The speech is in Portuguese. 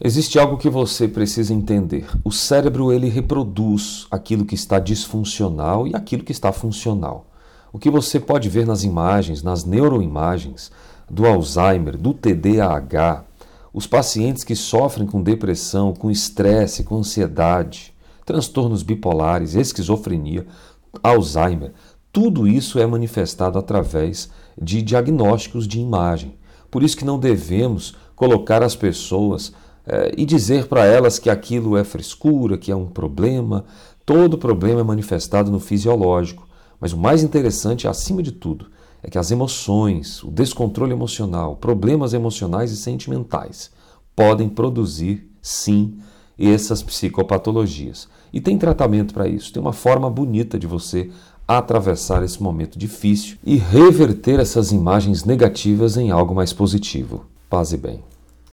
Existe algo que você precisa entender. O cérebro ele reproduz aquilo que está disfuncional e aquilo que está funcional. O que você pode ver nas imagens, nas neuroimagens do Alzheimer, do TDAH, os pacientes que sofrem com depressão, com estresse, com ansiedade, transtornos bipolares, esquizofrenia, Alzheimer, tudo isso é manifestado através de diagnósticos de imagem. Por isso que não devemos colocar as pessoas e dizer para elas que aquilo é frescura, que é um problema. Todo problema é manifestado no fisiológico. Mas o mais interessante, acima de tudo, é que as emoções, o descontrole emocional, problemas emocionais e sentimentais podem produzir, sim, essas psicopatologias. E tem tratamento para isso, tem uma forma bonita de você atravessar esse momento difícil e reverter essas imagens negativas em algo mais positivo. Paz e bem.